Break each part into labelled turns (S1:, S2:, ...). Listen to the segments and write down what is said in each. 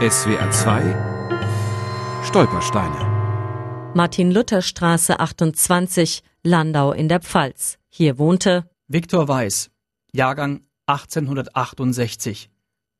S1: SWR 2 Stolpersteine
S2: Martin-Luther-Straße 28, Landau in der Pfalz. Hier wohnte
S3: Viktor Weiß, Jahrgang 1868.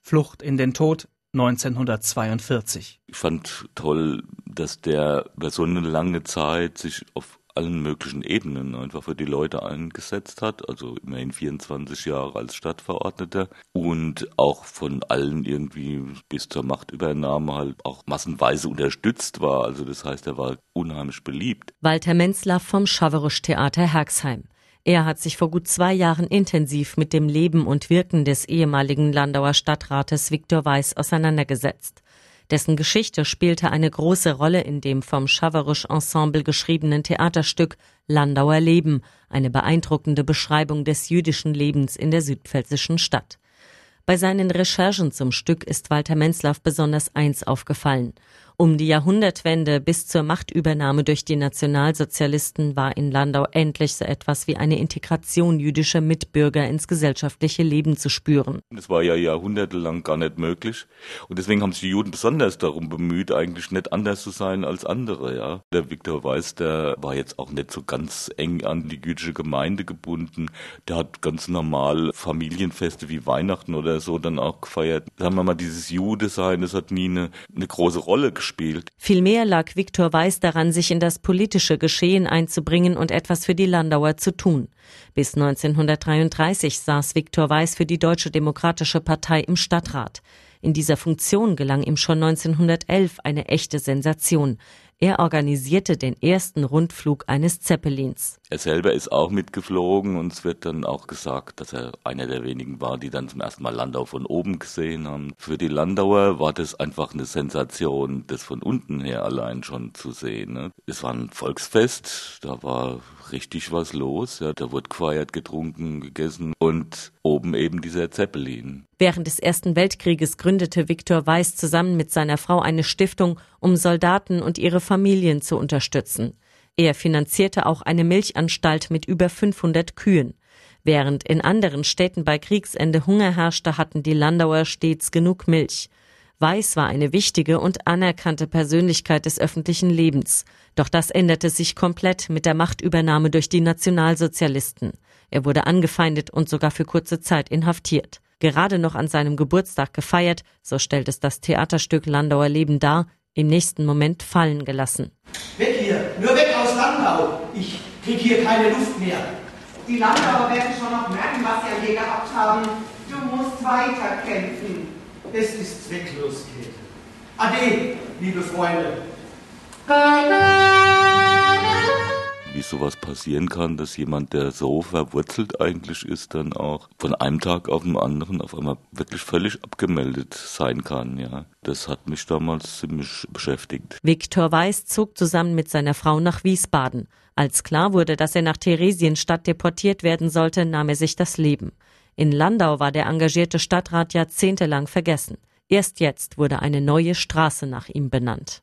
S3: Flucht in den Tod 1942.
S4: Ich fand toll, dass der über so eine lange Zeit sich auf allen möglichen Ebenen einfach für die Leute eingesetzt hat, also immerhin 24 Jahre als Stadtverordneter und auch von allen irgendwie bis zur Machtübernahme halt auch massenweise unterstützt war. Also das heißt, er war unheimlich beliebt.
S2: Walter Menzler vom Schawerisch Theater Herxheim. Er hat sich vor gut zwei Jahren intensiv mit dem Leben und Wirken des ehemaligen Landauer Stadtrates Viktor Weiß auseinandergesetzt. Dessen Geschichte spielte eine große Rolle in dem vom Chaverisch Ensemble geschriebenen Theaterstück Landauer Leben, eine beeindruckende Beschreibung des jüdischen Lebens in der südpfälzischen Stadt. Bei seinen Recherchen zum Stück ist Walter Menzlaff besonders eins aufgefallen. Um die Jahrhundertwende bis zur Machtübernahme durch die Nationalsozialisten war in Landau endlich so etwas wie eine Integration jüdischer Mitbürger ins gesellschaftliche Leben zu spüren.
S4: Das war ja jahrhundertelang gar nicht möglich. Und deswegen haben sich die Juden besonders darum bemüht, eigentlich nicht anders zu sein als andere, ja. Der Viktor Weiß, der war jetzt auch nicht so ganz eng an die jüdische Gemeinde gebunden. Der hat ganz normal Familienfeste wie Weihnachten oder so dann auch gefeiert. Sagen wir mal, dieses Jude sein, das hat nie eine, eine große Rolle gespielt gespielt.
S2: Vielmehr lag Viktor Weiß daran, sich in das politische Geschehen einzubringen und etwas für die Landauer zu tun. Bis 1933 saß Viktor Weiß für die Deutsche Demokratische Partei im Stadtrat. In dieser Funktion gelang ihm schon 1911 eine echte Sensation. Er organisierte den ersten Rundflug eines Zeppelins.
S4: Er selber ist auch mitgeflogen und es wird dann auch gesagt, dass er einer der wenigen war, die dann zum ersten Mal Landau von oben gesehen haben. Für die Landauer war das einfach eine Sensation, das von unten her allein schon zu sehen. Ne? Es war ein Volksfest, da war richtig was los. Ja, da wurde gefeiert, getrunken, gegessen und oben eben dieser Zeppelin.
S2: Während des Ersten Weltkrieges gründete Viktor Weiß zusammen mit seiner Frau eine Stiftung, um Soldaten und ihre Familien zu unterstützen. Er finanzierte auch eine Milchanstalt mit über 500 Kühen. Während in anderen Städten bei Kriegsende Hunger herrschte, hatten die Landauer stets genug Milch. Weiß war eine wichtige und anerkannte Persönlichkeit des öffentlichen Lebens. Doch das änderte sich komplett mit der Machtübernahme durch die Nationalsozialisten. Er wurde angefeindet und sogar für kurze Zeit inhaftiert. Gerade noch an seinem Geburtstag gefeiert, so stellt es das Theaterstück Landauer Leben dar, im nächsten Moment fallen gelassen.
S5: Weg hier, nur weg aus Landau. Ich krieg hier keine Luft mehr.
S6: Die Landauer werden schon noch merken, was sie an dir gehabt haben. Du musst weiterkämpfen.
S5: Es ist zwecklos, Käthe. Ade, liebe Freunde.
S4: Wie sowas passieren kann, dass jemand, der so verwurzelt eigentlich ist, dann auch von einem Tag auf den anderen auf einmal wirklich völlig abgemeldet sein kann, ja. Das hat mich damals ziemlich beschäftigt.
S2: Viktor Weiß zog zusammen mit seiner Frau nach Wiesbaden. Als klar wurde, dass er nach Theresienstadt deportiert werden sollte, nahm er sich das Leben. In Landau war der engagierte Stadtrat jahrzehntelang vergessen. Erst jetzt wurde eine neue Straße nach ihm benannt.